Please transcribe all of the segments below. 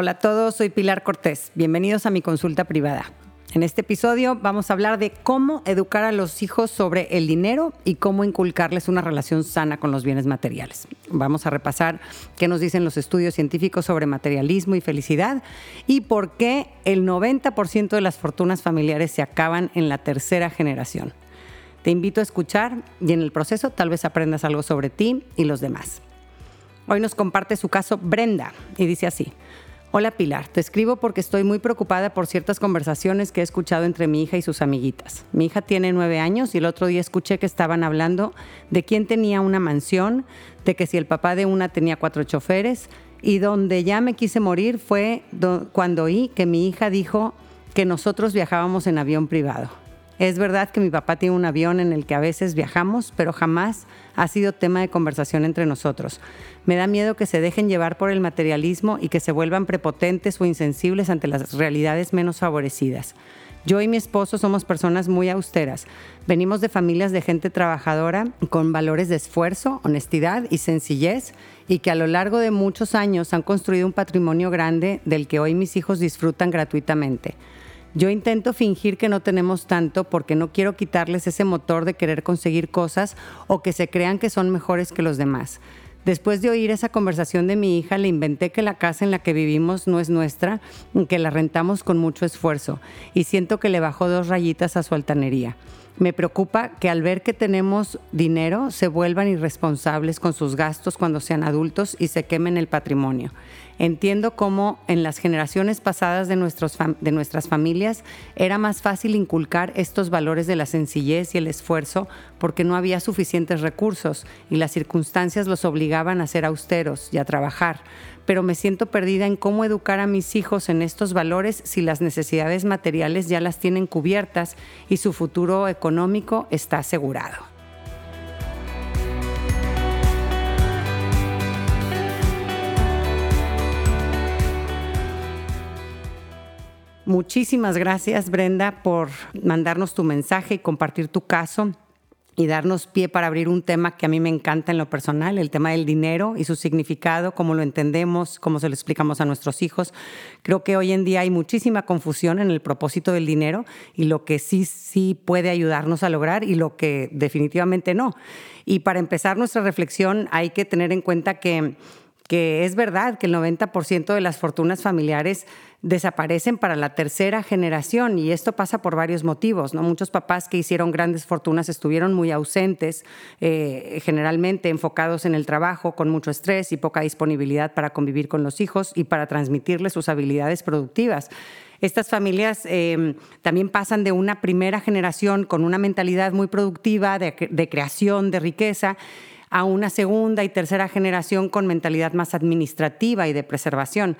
Hola a todos, soy Pilar Cortés. Bienvenidos a mi consulta privada. En este episodio vamos a hablar de cómo educar a los hijos sobre el dinero y cómo inculcarles una relación sana con los bienes materiales. Vamos a repasar qué nos dicen los estudios científicos sobre materialismo y felicidad y por qué el 90% de las fortunas familiares se acaban en la tercera generación. Te invito a escuchar y en el proceso tal vez aprendas algo sobre ti y los demás. Hoy nos comparte su caso Brenda y dice así. Hola Pilar, te escribo porque estoy muy preocupada por ciertas conversaciones que he escuchado entre mi hija y sus amiguitas. Mi hija tiene nueve años y el otro día escuché que estaban hablando de quién tenía una mansión, de que si el papá de una tenía cuatro choferes y donde ya me quise morir fue cuando oí que mi hija dijo que nosotros viajábamos en avión privado. Es verdad que mi papá tiene un avión en el que a veces viajamos, pero jamás ha sido tema de conversación entre nosotros. Me da miedo que se dejen llevar por el materialismo y que se vuelvan prepotentes o insensibles ante las realidades menos favorecidas. Yo y mi esposo somos personas muy austeras. Venimos de familias de gente trabajadora con valores de esfuerzo, honestidad y sencillez y que a lo largo de muchos años han construido un patrimonio grande del que hoy mis hijos disfrutan gratuitamente. Yo intento fingir que no tenemos tanto porque no quiero quitarles ese motor de querer conseguir cosas o que se crean que son mejores que los demás. Después de oír esa conversación de mi hija, le inventé que la casa en la que vivimos no es nuestra, que la rentamos con mucho esfuerzo, y siento que le bajó dos rayitas a su altanería. Me preocupa que al ver que tenemos dinero se vuelvan irresponsables con sus gastos cuando sean adultos y se quemen el patrimonio. Entiendo cómo en las generaciones pasadas de, nuestros de nuestras familias era más fácil inculcar estos valores de la sencillez y el esfuerzo porque no había suficientes recursos y las circunstancias los obligaban a ser austeros y a trabajar. Pero me siento perdida en cómo educar a mis hijos en estos valores si las necesidades materiales ya las tienen cubiertas y su futuro económico está asegurado. Muchísimas gracias, Brenda, por mandarnos tu mensaje y compartir tu caso y darnos pie para abrir un tema que a mí me encanta en lo personal, el tema del dinero y su significado, cómo lo entendemos, cómo se lo explicamos a nuestros hijos. Creo que hoy en día hay muchísima confusión en el propósito del dinero y lo que sí, sí puede ayudarnos a lograr y lo que definitivamente no. Y para empezar nuestra reflexión hay que tener en cuenta que, que es verdad que el 90% de las fortunas familiares desaparecen para la tercera generación y esto pasa por varios motivos. ¿no? Muchos papás que hicieron grandes fortunas estuvieron muy ausentes, eh, generalmente enfocados en el trabajo, con mucho estrés y poca disponibilidad para convivir con los hijos y para transmitirles sus habilidades productivas. Estas familias em, también pasan de una primera generación con una mentalidad muy productiva de creación, de riqueza, a una segunda y tercera generación con mentalidad más administrativa y de preservación.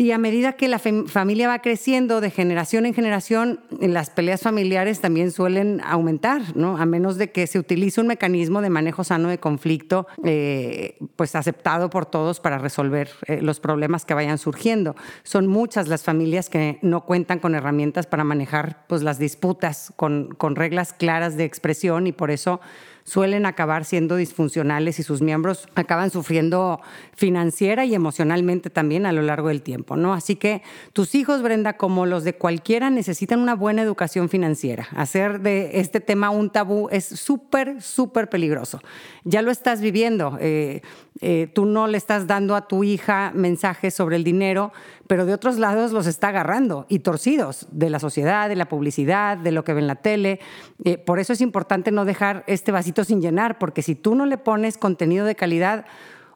Y a medida que la familia va creciendo de generación en generación, las peleas familiares también suelen aumentar, ¿no? A menos de que se utilice un mecanismo de manejo sano de conflicto, eh, pues aceptado por todos para resolver eh, los problemas que vayan surgiendo. Son muchas las familias que no cuentan con herramientas para manejar pues, las disputas con, con reglas claras de expresión y por eso suelen acabar siendo disfuncionales y sus miembros acaban sufriendo financiera y emocionalmente también a lo largo del tiempo, ¿no? Así que tus hijos, Brenda, como los de cualquiera, necesitan una buena educación financiera. Hacer de este tema un tabú es súper, súper peligroso. Ya lo estás viviendo. Eh, eh, tú no le estás dando a tu hija mensajes sobre el dinero, pero de otros lados los está agarrando y torcidos de la sociedad, de la publicidad, de lo que ve en la tele. Eh, por eso es importante no dejar este vasito sin llenar, porque si tú no le pones contenido de calidad,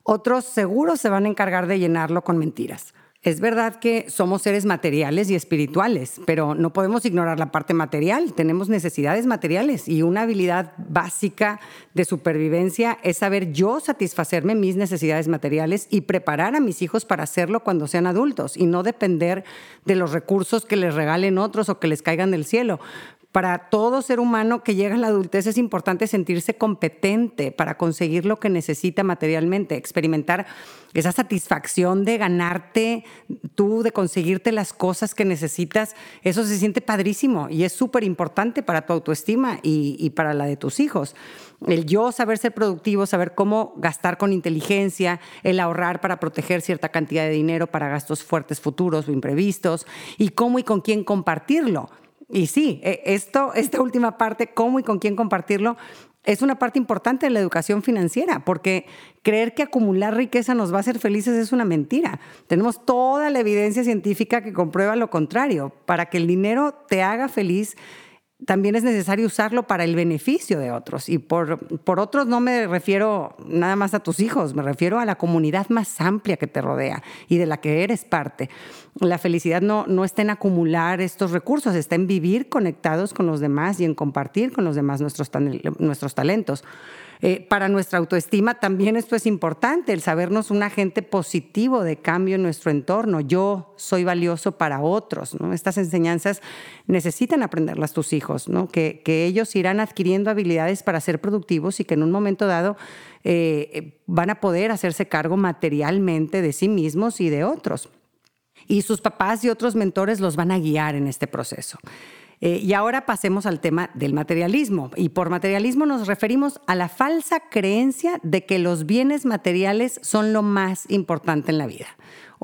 otros seguros se van a encargar de llenarlo con mentiras. Es verdad que somos seres materiales y espirituales, pero no podemos ignorar la parte material. Tenemos necesidades materiales y una habilidad básica de supervivencia es saber yo satisfacerme mis necesidades materiales y preparar a mis hijos para hacerlo cuando sean adultos y no depender de los recursos que les regalen otros o que les caigan del cielo para todo ser humano que llega a la adultez es importante sentirse competente para conseguir lo que necesita materialmente, experimentar esa satisfacción de ganarte tú, de conseguirte las cosas que necesitas. Eso se siente padrísimo y es súper importante para tu autoestima y, y para la de tus hijos. El yo saber ser productivo, saber cómo gastar con inteligencia, el ahorrar para proteger cierta cantidad de dinero para gastos fuertes futuros o imprevistos y cómo y con quién compartirlo y sí, e, esto, esta última parte, cómo y con quién compartirlo, es una parte importante de la educación financiera, porque creer que acumular riqueza nos va a hacer felices es una mentira. Tenemos toda la evidencia científica que comprueba lo contrario. Para que el dinero te haga feliz, también es necesario usarlo para el beneficio de otros. Y por, por otros no me refiero nada más a tus hijos, me refiero a la comunidad más amplia que te rodea y de la que eres parte. La felicidad no, no está en acumular estos recursos, está en vivir conectados con los demás y en compartir con los demás nuestros, nuestros talentos. Eh, para nuestra autoestima también esto es importante, el sabernos un agente positivo de cambio en nuestro entorno. Yo soy valioso para otros. ¿no? Estas enseñanzas necesitan aprenderlas tus hijos, ¿no? que, ellos irán adquiriendo habilidades para ser productivos y que en un momento dado eh, van a poder hacerse cargo materialmente de sí mismos y de otros. Y sus papás y otros mentores los van a guiar en este proceso. Eh, y ahora pasemos al tema del materialismo. Y por materialismo nos referimos a la falsa creencia de que los bienes materiales son lo más importante en la vida.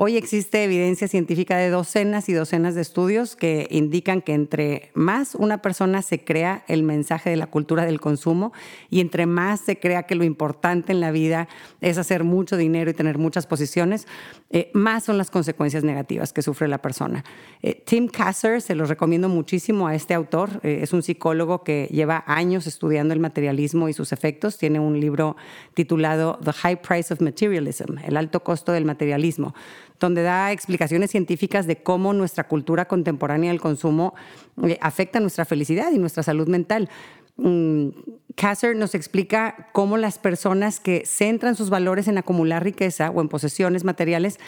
Hoy existe evidencia científica de docenas y docenas de estudios que indican que entre más una persona se crea el mensaje de la cultura del consumo y entre más se crea que lo importante en la vida es hacer mucho dinero y tener muchas posiciones, eh, más son las consecuencias negativas que sufre la persona. Eh, Tim Kasser, se los recomiendo muchísimo a este autor, eh, es un psicólogo que lleva años estudiando el materialismo y sus efectos, tiene un libro titulado The High Price of Materialism, el alto costo del materialismo donde da explicaciones científicas de cómo nuestra cultura contemporánea del consumo eh, afecta nuestra felicidad y nuestra salud mental. Mm, Kasser nos explica cómo las personas que centran sus valores en acumular riqueza o en posesiones materiales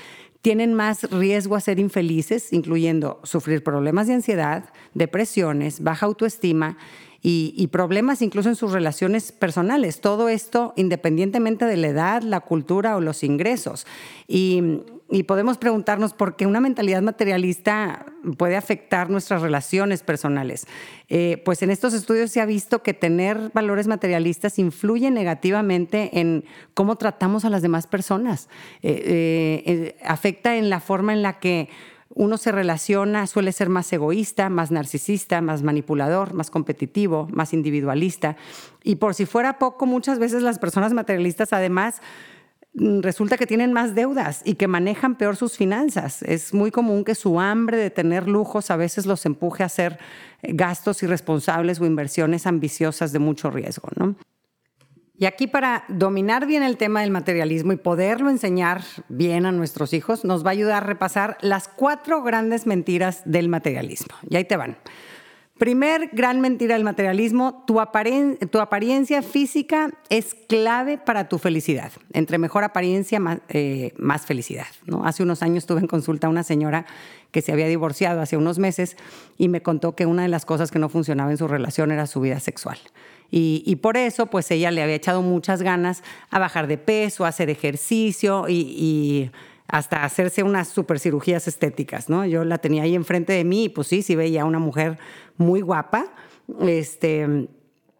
tienen más riesgo a ser infelices, incluyendo sufrir problemas de ansiedad, depresiones, baja autoestima y, y, problemas incluso en sus relaciones personales. Todo esto independientemente de la edad, la cultura o los ingresos. Y y podemos preguntarnos por qué una mentalidad materialista puede afectar nuestras relaciones personales. Eh, pues en estos estudios se ha visto que tener valores materialistas influye negativamente en cómo tratamos a las demás personas. Eh, eh, afecta en la forma en la que uno se relaciona, suele ser más egoísta, más narcisista, más manipulador, más competitivo, más individualista. Y por si fuera poco, muchas veces las personas materialistas además resulta que tienen más deudas y que manejan peor sus finanzas. Es muy común que su hambre de tener lujos a veces los empuje a hacer eh, gastos irresponsables o inversiones ambiciosas de mucho riesgo. Y aquí para dominar bien el tema del materialismo y poderlo enseñar bien a nuestros hijos, nos va a ayudar a repasar las cuatro grandes mentiras del materialismo. Y ahí te van. Primer gran mentira del materialismo, tu, apariencia física es clave para tu felicidad. Entre mejor apariencia, más, eh, felicidad. ¿no? Hace unos años tuve en consulta a una señora que se había divorciado hace unos meses y me contó que una de las cosas que no funcionaba en su relación era su vida sexual. Y, por eso, pues ella le había echado muchas ganas a bajar de peso, a hacer ejercicio y hasta hacerse unas super cirugías estéticas, ¿no? Yo la tenía ahí enfrente de mí y pues sí, sí veía una mujer muy guapa, este,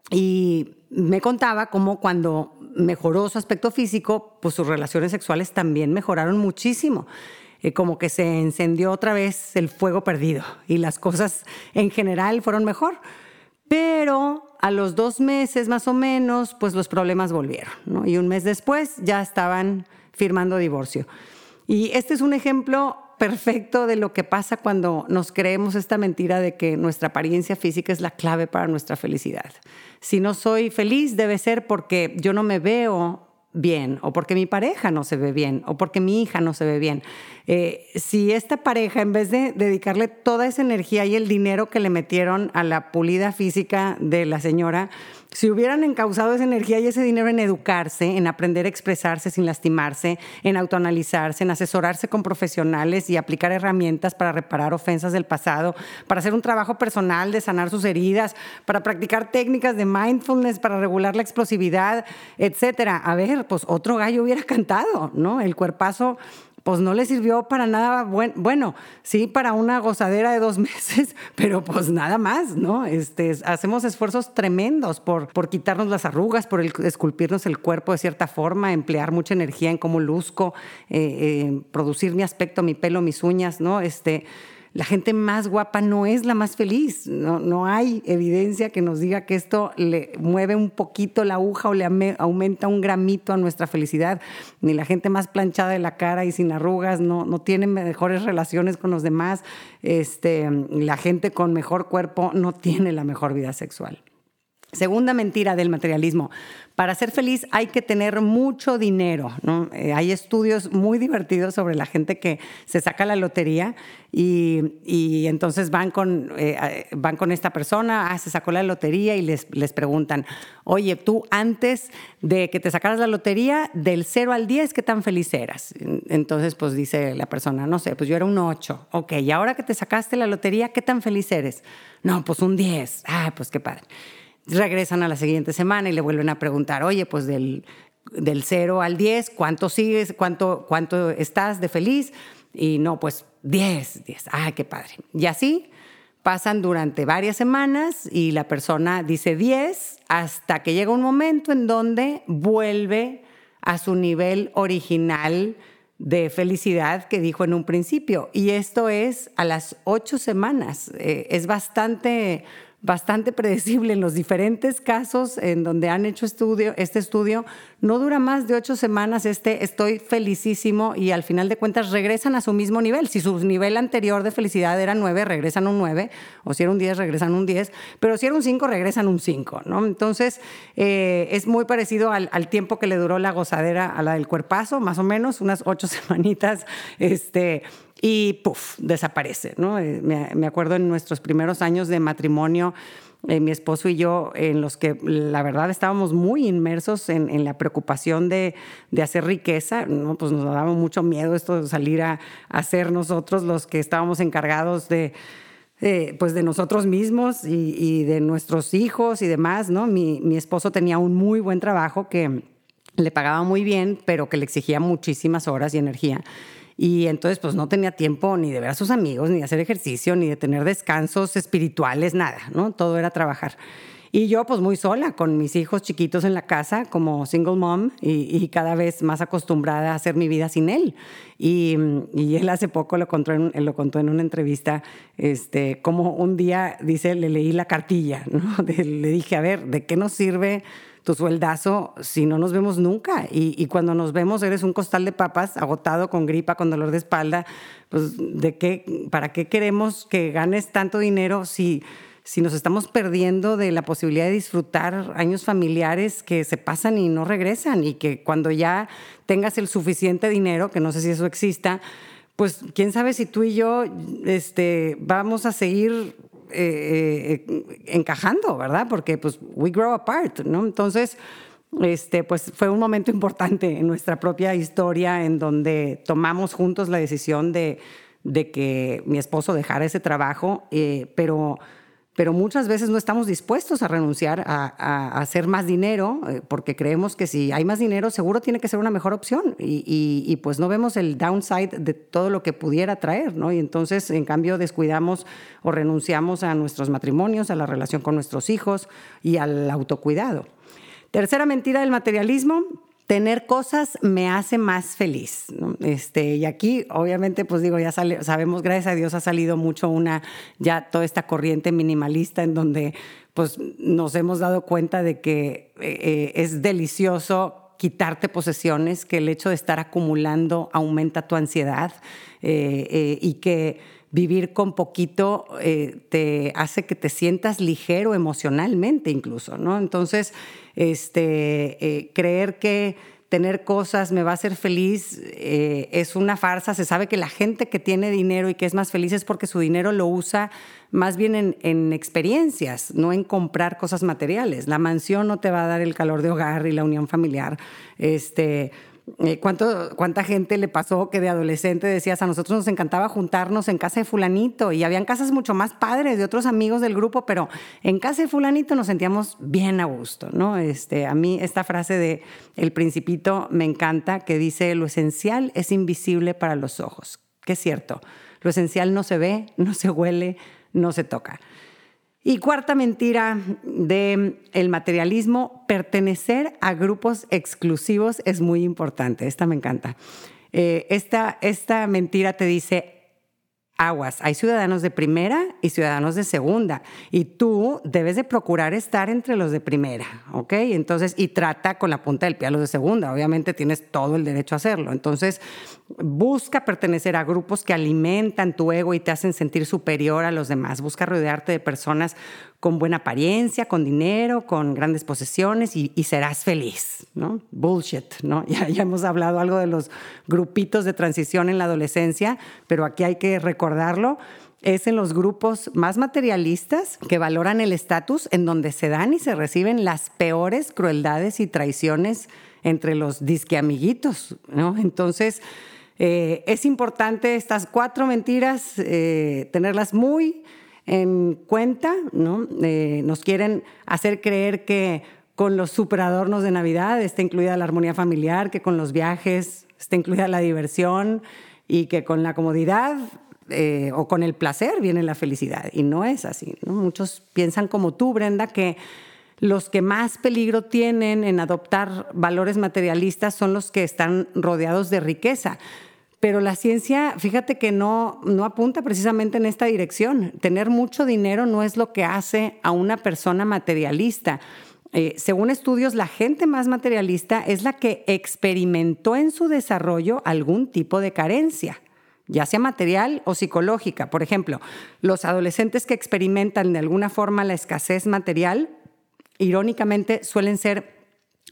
y me contaba cómo cuando mejoró su aspecto físico, pues sus relaciones sexuales también mejoraron muchísimo. Eh, como que se encendió otra vez el fuego perdido y las cosas en general fueron mejor. Pero a los dos meses más o menos, pues los problemas volvieron, ¿no? Y un mes después ya estaban firmando divorcio. Y este es un ejemplo perfecto de lo que pasa cuando nos creemos esta mentira de que nuestra apariencia física es la clave para nuestra felicidad. Si no soy feliz debe ser porque yo no me veo bien o porque mi pareja no se ve bien o porque mi hija no se ve bien. Eh, si esta pareja, en vez de dedicarle toda esa energía y el dinero que le metieron a la pulida física de la señora, Si hubieran encauzado esa energía y ese dinero en educarse, en aprender a expresarse sin lastimarse, en autoanalizarse, en asesorarse con profesionales y aplicar herramientas para reparar ofensas del pasado, para hacer un trabajo personal de sanar sus heridas, para practicar técnicas de mindfulness, para regular la explosividad, etcétera. A ver, pues otro gallo hubiera cantado, ¿no? El cuerpazo pues no le sirvió para nada bueno, sí, para una gozadera de dos meses, pero pues nada más, ¿no? Este, hacemos esfuerzos tremendos por, por quitarnos las arrugas, por esculpirnos el cuerpo de cierta forma, emplear mucha energía en cómo luzco, eh, eh, producir mi aspecto, mi pelo, mis uñas, ¿no? Este, la gente más guapa no es la más feliz. No, no, hay evidencia que nos diga que esto le mueve un poquito la aguja o le aumenta un gramito a nuestra felicidad. Ni la gente más planchada de la cara y sin arrugas no, no tiene mejores relaciones con los demás. Este, la gente con mejor cuerpo no tiene la mejor vida sexual. Segunda mentira del materialismo. Para ser feliz hay que tener mucho dinero. Eh, hay estudios muy divertidos sobre la gente que se saca la lotería y, entonces van con, eh, van con esta persona, ah, se sacó la lotería y les, les preguntan, oye, tú antes de que te sacaras la lotería, del 0 al 10, ¿qué tan feliz eras? Entonces, pues dice la persona, no sé, pues yo era un 8. Ok, y ahora que te sacaste la lotería, ¿qué tan feliz eres? No, pues un 10. Ah, pues qué padre regresan a la siguiente semana y le vuelven a preguntar, oye, pues del, del 0 al 10, ¿cuánto sigues? ¿Cuánto, ¿Cuánto estás de feliz? Y no, pues 10, 10. ¡Ay, qué padre! Y así pasan durante varias semanas y la persona dice 10 hasta que llega un momento en donde vuelve a su nivel original de felicidad que dijo en un principio. Y esto es a las ocho semanas. Eh, es bastante bastante predecible en los diferentes casos en donde han hecho estudio, este estudio. No dura más de ocho semanas este estoy felicísimo y al final de cuentas regresan a su mismo nivel. Si su nivel anterior de felicidad era nueve, regresan un nueve, o si era un diez, regresan un diez, pero si era un cinco, regresan un cinco. ¿no? Entonces eh, es muy parecido al, al, tiempo que le duró la gozadera a la del cuerpazo, más o menos, unas ocho semanitas. Este, y puff, desaparece. ¿no? Eh, me, acuerdo en nuestros primeros años de matrimonio, eh, mi esposo y yo, en los que la verdad estábamos muy inmersos en, la preocupación de, hacer riqueza, ¿no? pues nos daba mucho miedo esto de salir a, hacer nosotros los que estábamos encargados de... Eh, pues de nosotros mismos y, de nuestros hijos y demás, ¿no? Mi, mi esposo tenía un muy buen trabajo que le pagaba muy bien, pero que le exigía muchísimas horas y energía. Y entonces pues no tenía tiempo ni de ver a sus amigos, ni de hacer ejercicio, ni de tener descansos espirituales, nada, ¿no? Todo era trabajar. Y yo pues muy sola, con mis hijos chiquitos en la casa, como single mom, y, cada vez más acostumbrada a hacer mi vida sin él. Y, él hace poco lo contó, en, lo contó en una entrevista, este, como un día, dice, le leí la cartilla, ¿no? le dije, a ver, ¿de qué nos sirve tu sueldazo si no nos vemos nunca. Y, cuando nos vemos eres un costal de papas agotado con gripa, con dolor de espalda. Pues, ¿de qué, ¿para qué queremos que ganes tanto dinero si, si nos estamos perdiendo de la posibilidad de disfrutar años familiares que se pasan y no regresan? Y que cuando ya tengas el suficiente dinero, que no sé si eso exista, pues quién sabe si tú y yo este, vamos a seguir eh, eh, encajando, ¿verdad? Porque pues we grow apart, ¿no? Entonces, este, pues fue un momento importante en nuestra propia historia en donde tomamos juntos la decisión de, de que mi esposo dejara ese trabajo, eh, pero pero muchas veces no estamos dispuestos a renunciar a, hacer más dinero eh, porque creemos que si hay más dinero seguro tiene que ser una mejor opción y, pues no vemos el downside de todo lo que pudiera traer, ¿no? Y entonces en cambio descuidamos o renunciamos a nuestros matrimonios, a la relación con nuestros hijos y al autocuidado. Tercera mentira del materialismo, tener cosas me hace más feliz. Este, y aquí, obviamente, pues digo, ya sabemos, gracias a Dios ha salido mucho una, ya toda esta corriente minimalista en donde pues nos hemos dado cuenta de que eh, eh, es delicioso quitarte posesiones, que el hecho de estar acumulando aumenta tu ansiedad eh, y que vivir con poquito te hace que te sientas ligero emocionalmente incluso, ¿no? Entonces, este, eh, creer que tener cosas me va a hacer feliz eh, es una farsa. Se sabe que la gente que tiene dinero y que es más feliz es porque su dinero lo usa más bien en, en, experiencias, no en comprar cosas materiales. La mansión no te va a dar el calor de hogar y la unión familiar. Este, ¿cuánto, ¿Cuánta gente le pasó que de adolescente decías, a nosotros nos encantaba juntarnos en casa de fulanito y habían casas mucho más padres de otros amigos del grupo, pero en casa de fulanito nos sentíamos bien a gusto, ¿no? Este, a mí esta frase de El Principito me encanta, que dice, lo esencial es invisible para los ojos, que es cierto, lo esencial no se ve, no se huele, no se toca. Y cuarta mentira del el materialismo, pertenecer a grupos exclusivos es muy importante. Esta me encanta. Eh, esta, esta mentira te dice, aguas, hay ciudadanos de primera y ciudadanos de segunda, y tú debes de procurar estar entre los de primera, ¿ok? Entonces, y trata con la punta del pie a los de segunda, obviamente tienes todo el derecho a hacerlo. Entonces, busca pertenecer a grupos que alimentan tu ego y te hacen sentir superior a los demás, busca rodearte de personas con buena apariencia, con dinero, con grandes posesiones y, serás feliz, ¿no? Bullshit, ¿no? Ya, ya, hemos hablado algo de los grupitos de transición en la adolescencia, pero aquí hay que recordarlo. Es en los grupos más materialistas que valoran el estatus en donde se dan y se reciben las peores crueldades y traiciones entre los disque amiguitos, ¿no? Entonces, eh, es importante estas cuatro mentiras, eh, tenerlas muy en cuenta, ¿no? Eh, nos quieren hacer creer que con los superadornos de Navidad está incluida la armonía familiar, que con los viajes está incluida la diversión y que con la comodidad eh, o con el placer viene la felicidad. Y no es así. Muchos piensan como tú, Brenda, que los que más peligro tienen en adoptar valores materialistas son los que están rodeados de riqueza. Pero la ciencia, fíjate que no, apunta precisamente en esta dirección. Tener mucho dinero no es lo que hace a una persona materialista. Eh, según estudios, la gente más materialista es la que experimentó en su desarrollo algún tipo de carencia, ya sea material o psicológica. Por ejemplo, los adolescentes que experimentan de alguna forma la escasez material, irónicamente suelen ser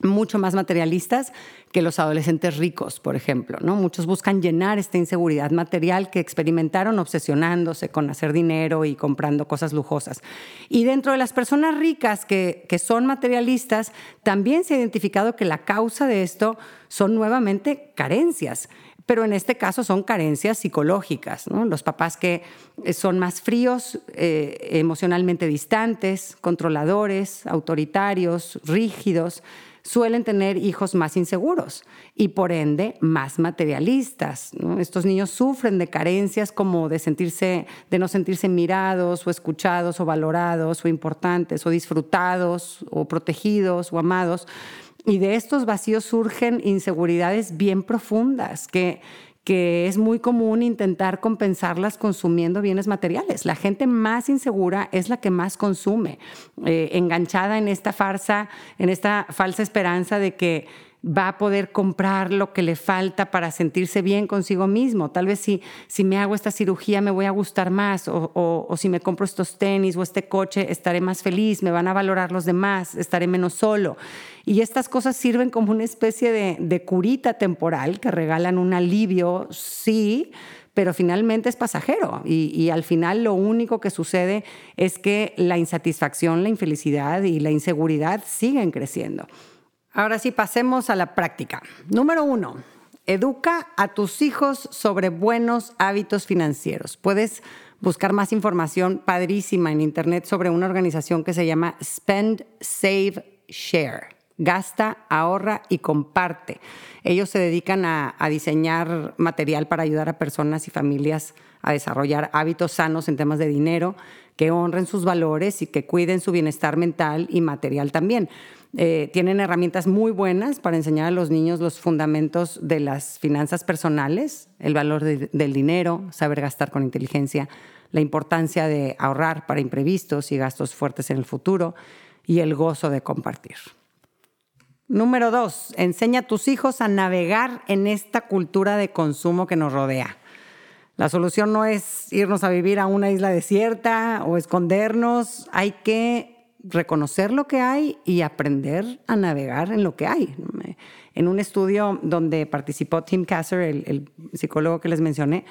mucho más materialistas que los adolescentes ricos, por ejemplo. ¿no? Muchos buscan llenar esta inseguridad material que experimentaron obsesionándose con hacer dinero y comprando cosas lujosas. Y dentro de las personas ricas que, que son materialistas, también se ha identificado que la causa de esto son nuevamente carencias pero en este caso son carencias psicológicas. Los papás que son más fríos, eh, emocionalmente distantes, controladores, autoritarios, rígidos, suelen tener hijos más inseguros y por ende más materialistas. Estos niños sufren de carencias como de, sentirse, de no sentirse mirados o escuchados o valorados o importantes o disfrutados o protegidos o amados. Y de estos vacíos surgen inseguridades bien profundas que que es muy común intentar compensarlas consumiendo bienes materiales. La gente más insegura es la que más consume, eh, enganchada en esta farsa, en esta falsa esperanza de que va a poder comprar lo que le falta para sentirse bien consigo mismo. Tal vez si, si me hago esta cirugía me voy a gustar más o, o, si me compro estos tenis o este coche estaré más feliz, me van a valorar los demás, estaré menos solo. Y estas cosas sirven como una especie de, de curita temporal que regalan un alivio, sí, pero finalmente es pasajero y, y, al final lo único que sucede es que la insatisfacción, la infelicidad y la inseguridad siguen creciendo. Ahora sí, pasemos a la práctica. Número uno, educa a tus hijos sobre buenos hábitos financieros. Puedes buscar más información padrísima en internet sobre una organización que se llama Spend, Save, Share. Gasta, ahorra y comparte. Ellos se dedican a, diseñar material para ayudar a personas y familias a desarrollar hábitos sanos en temas de dinero, que honren sus valores y que cuiden su bienestar mental y material también. Eh, tienen herramientas muy buenas para enseñar a los niños los fundamentos de las finanzas personales, el valor del dinero, saber gastar con inteligencia, la importancia de ahorrar para imprevistos y gastos fuertes en el futuro y el gozo de compartir. Número dos, enseña a tus hijos a navegar en esta cultura de consumo que nos rodea. La solución no es irnos a vivir a una isla desierta o escondernos, hay que reconocer lo que hay y aprender a navegar en lo que hay. En un estudio donde participó Tim Kasser, el, psicólogo que les mencioné,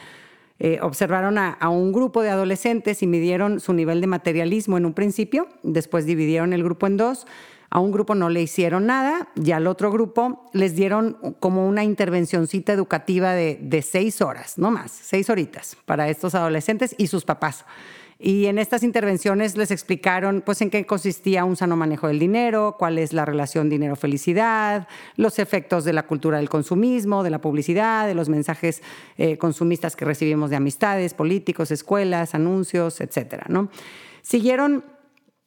eh, observaron a, un grupo de adolescentes y midieron su nivel de materialismo en un principio, después dividieron el grupo en dos a un grupo no le hicieron nada y al otro grupo les dieron como una intervencioncita educativa de, seis horas, no más, seis horitas para estos adolescentes y sus papás. Y en estas intervenciones les explicaron pues en qué consistía un sano manejo del dinero, cuál es la relación dinero-felicidad, los efectos de la cultura del consumismo, de la publicidad, de los mensajes eh, consumistas que recibimos de amistades, políticos, escuelas, anuncios, etcétera, ¿no? Siguieron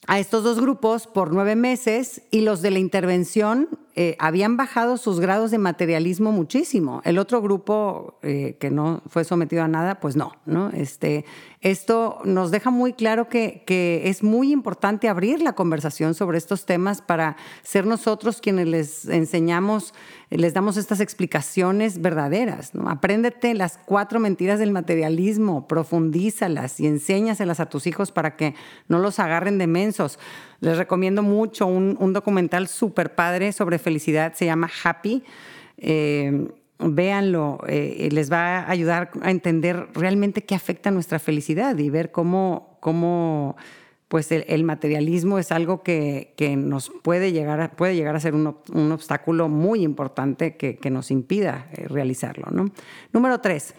a estos dos grupos por nueve meses y los de la intervención eh, habían bajado sus grados de materialismo muchísimo. El otro grupo eh, que no fue sometido a nada, pues no, ¿no? Este, esto nos deja muy claro que, que, es muy importante abrir la conversación sobre estos temas para ser nosotros quienes les enseñamos, les damos estas explicaciones verdaderas. ¿no? Apréndete las cuatro mentiras del materialismo, profundízalas y enséñaselas a tus hijos para que no los agarren de mensos. Les recomiendo mucho un, documental súper padre sobre felicidad, se llama Happy. Eh, véanlo, eh, les va a ayudar a entender realmente qué afecta nuestra felicidad y ver cómo, cómo pues el, materialismo es algo que, nos puede llegar a, puede llegar a ser un, obstáculo muy importante que, nos impida eh, realizarlo. ¿no? Número tres,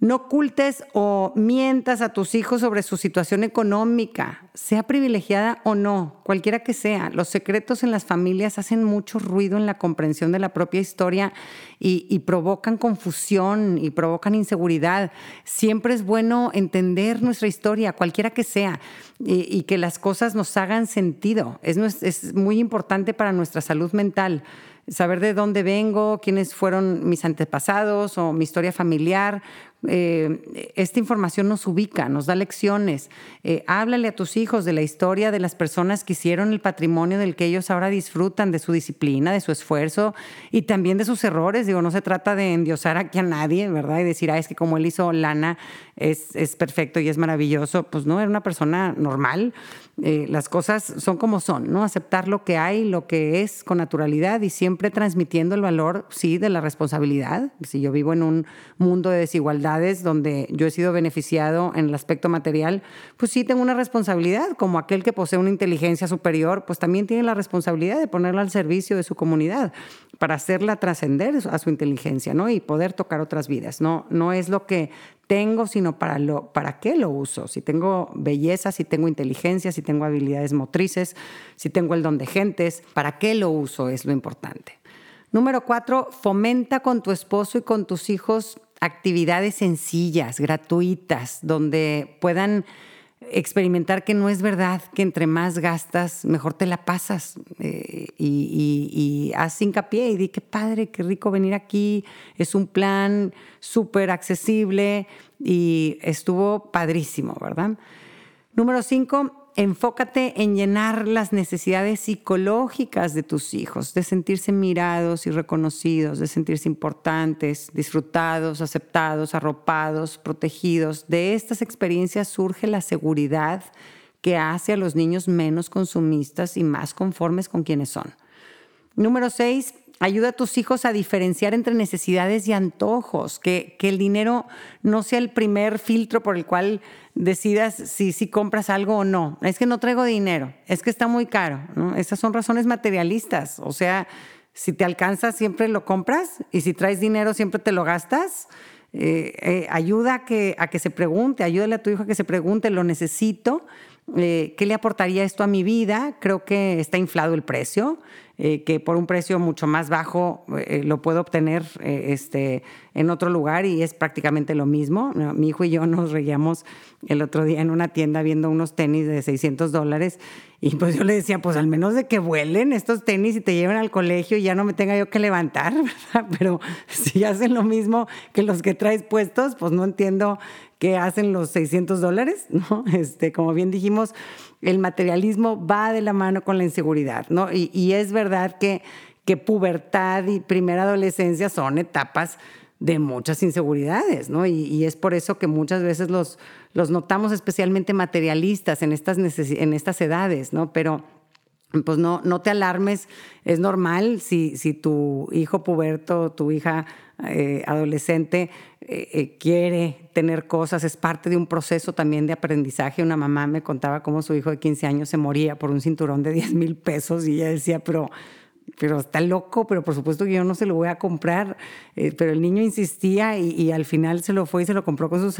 no ocultes o mientas a tus hijos sobre su situación económica, sea privilegiada o no, cualquiera que sea. Los secretos en las familias hacen mucho ruido en la comprensión de la propia historia y, provocan confusión y provocan inseguridad. Siempre es bueno entender nuestra historia, cualquiera que sea, y, que las cosas nos hagan sentido. es muy importante para nuestra salud mental saber de dónde vengo, quiénes fueron mis antepasados o mi historia familiar, eh, esta información nos ubica, nos da lecciones. Eh, háblale a tus hijos de la historia de las personas que hicieron el patrimonio del que ellos ahora disfrutan, de su disciplina, de su esfuerzo y también de sus errores. Digo, no se trata de endiosar aquí a nadie, ¿verdad? Y decir, ah, es que como él hizo lana es, es perfecto y es maravilloso. Pues no, era una persona normal. Eh, las cosas son como son, ¿no? Aceptar lo que hay, lo que es con naturalidad y siempre transmitiendo el valor, sí, de la responsabilidad. Si yo vivo en un mundo de desigualdad, donde yo he sido beneficiado en el aspecto material, pues sí tengo una responsabilidad, como aquel que posee una inteligencia superior, pues también tiene la responsabilidad de ponerla al servicio de su comunidad para hacerla trascender a su inteligencia, ¿no? Y poder tocar otras vidas. No, no es lo que tengo, sino para, lo, para qué lo uso. Si tengo belleza, si tengo inteligencia, si tengo habilidades motrices, si tengo el don de gentes, para qué lo uso es lo importante. Número cuatro, fomenta con tu esposo y con tus hijos actividades sencillas, gratuitas, donde puedan experimentar que no es verdad que entre más gastas, mejor te la pasas. Eh, y, y, haz hincapié y di qué padre, qué rico venir aquí. Es un plan súper accesible y estuvo padrísimo, ¿verdad? Número cinco, enfócate en llenar las necesidades psicológicas de tus hijos, de sentirse mirados y reconocidos, de sentirse importantes, disfrutados, aceptados, arropados, protegidos. De estas experiencias surge la seguridad que hace a los niños menos consumistas y más conformes con quienes son. Número seis, ayuda a tus hijos a diferenciar entre necesidades y antojos, que, que, el dinero no sea el primer filtro por el cual decidas si, si compras algo o no. Es que no traigo dinero, es que está muy caro. Esas son razones materialistas. O sea, si te alcanza, siempre lo compras y si traes dinero, siempre te lo gastas. Eh, eh, ayuda a que, a que se pregunte, ayúdale a tu hijo a que se pregunte, lo necesito, eh, ¿qué le aportaría esto a mi vida? Creo que está inflado el precio. Eh, que por un precio mucho más bajo eh, lo puedo obtener eh, este, en otro lugar y es prácticamente lo mismo. Mi hijo y yo nos reíamos el otro día en una tienda viendo unos tenis de 600 dólares y pues yo le decía, pues al menos de que vuelen estos tenis y te lleven al colegio y ya no me tenga yo que levantar, pero si hacen lo mismo que los que traes puestos, pues no entiendo qué hacen los 600 dólares, ¿no? Este, como bien dijimos, el materialismo va de la mano con la inseguridad, ¿no? Y, es verdad que, que pubertad y primera adolescencia son etapas de muchas inseguridades, ¿no? Y, es por eso que muchas veces los, los notamos especialmente materialistas en estas, en estas edades, ¿no? Pero pues no, no te alarmes, es normal si, si tu hijo puberto, tu hija eh, adolescente eh, eh, quiere tener cosas, es parte de un proceso también de aprendizaje. Una mamá me contaba cómo su hijo de 15 años se moría por un cinturón de 10 mil pesos y ella decía, pero pero está loco, pero por supuesto que yo no se lo voy a comprar. Pero el niño insistía y, al final se lo fue y se lo compró con sus,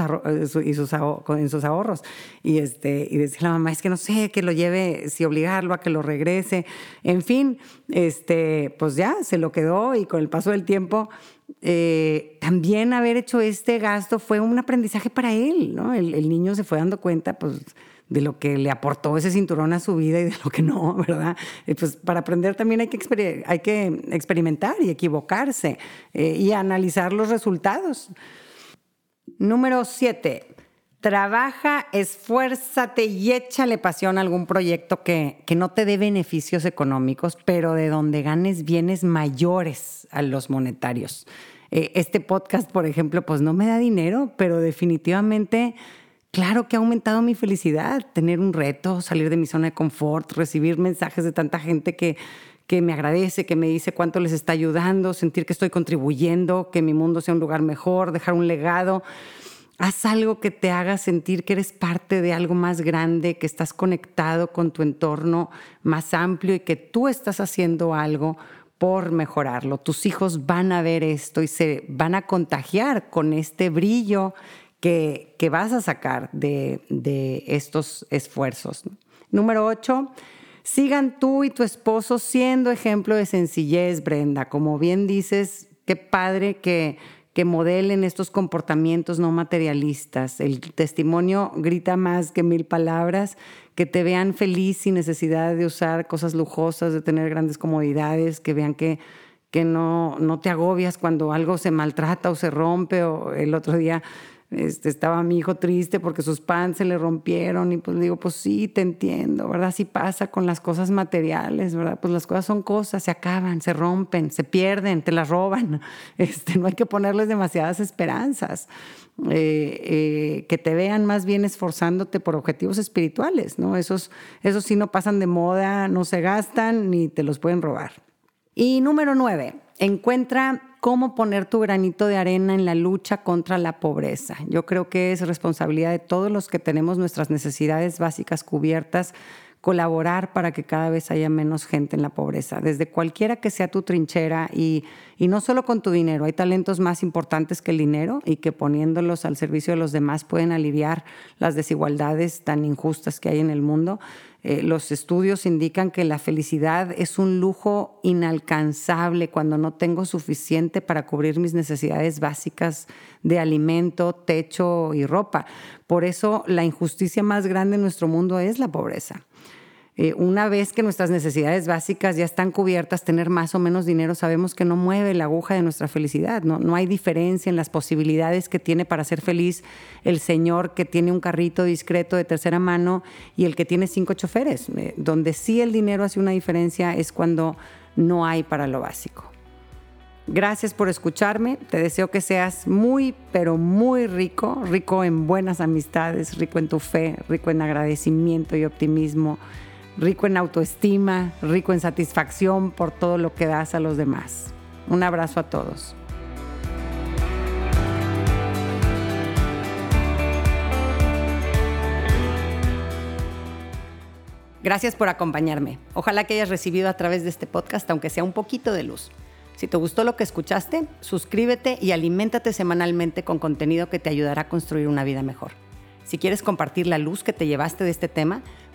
y sus en sus ahorros. Y, este, y decía la mamá, es que no sé, que lo lleve, si obligarlo a que lo regrese. En fin, este, pues ya se lo quedó y con el paso del tiempo eh, también haber hecho este gasto fue un aprendizaje para él, ¿no? El, niño se fue dando cuenta, pues de lo que le aportó ese cinturón a su vida y de lo que no, ¿verdad? pues para aprender también hay que, hay que experimentar y equivocarse eh, y analizar los resultados. Número siete, trabaja, esfuérzate y échale pasión a algún proyecto que, que no te dé beneficios económicos, pero de donde ganes bienes mayores a los monetarios. Eh, este podcast, por ejemplo, pues no me da dinero, pero definitivamente Claro que ha aumentado mi felicidad, tener un reto, salir de mi zona de confort, recibir mensajes de tanta gente que, que me agradece, que me dice cuánto les está ayudando, sentir que estoy contribuyendo, que mi mundo sea un lugar mejor, dejar un legado. Haz algo que te haga sentir que eres parte de algo más grande, que estás conectado con tu entorno más amplio y que tú estás haciendo algo por mejorarlo. Tus hijos van a ver esto y se van a contagiar con este brillo que, vas a sacar de, estos esfuerzos. Número ocho, sigan tú y tu esposo siendo ejemplo de sencillez, Brenda. Como bien dices, qué padre que, que modelen estos comportamientos no materialistas. El testimonio grita más que mil palabras, que te vean feliz sin necesidad de usar cosas lujosas, de tener grandes comodidades, que vean que, que no, no te agobias cuando algo se maltrata o se rompe. O el otro día este, estaba mi hijo triste porque sus pants se le rompieron y pues le digo, pues sí, te entiendo, ¿verdad? Así pasa con las cosas materiales, ¿verdad? Pues las cosas son cosas, se acaban, se rompen, se pierden, te las roban. Este, no hay que ponerles demasiadas esperanzas. Eh, eh, que te vean más bien esforzándote por objetivos espirituales, ¿no? Esos, esos sí no pasan de moda, no se gastan ni te los pueden robar. Y número nueve, encuentra cómo poner tu granito de arena en la lucha contra la pobreza. Yo creo que es responsabilidad de todos los que tenemos nuestras necesidades básicas cubiertas colaborar para que cada vez haya menos gente en la pobreza, desde cualquiera que sea tu trinchera y, y, no solo con tu dinero, hay talentos más importantes que el dinero y que poniéndolos al servicio de los demás pueden aliviar las desigualdades tan injustas que hay en el mundo. Eh, los estudios indican que la felicidad es un lujo inalcanzable cuando no tengo suficiente para cubrir mis necesidades básicas de alimento, techo y ropa. Por eso la injusticia más grande en nuestro mundo es la pobreza. Eh, una vez que nuestras necesidades básicas ya están cubiertas, tener más o menos dinero sabemos que no mueve la aguja de nuestra felicidad. No, hay diferencia en las posibilidades que tiene para ser feliz el señor que tiene un carrito discreto de tercera mano y el que tiene cinco choferes. Eh, donde sí el dinero hace una diferencia es cuando no hay para lo básico. Gracias por escucharme. Te deseo que seas muy, pero muy rico, rico en buenas amistades, rico en tu fe, rico en agradecimiento y optimismo rico en autoestima, rico en satisfacción por todo lo que das a los demás. Un abrazo a todos. Gracias por acompañarme. Ojalá que hayas recibido a través de este podcast, aunque sea un poquito de luz. Si te gustó lo que escuchaste, suscríbete y aliméntate semanalmente con contenido que te ayudará a construir una vida mejor. Si quieres compartir la luz que te llevaste de este tema,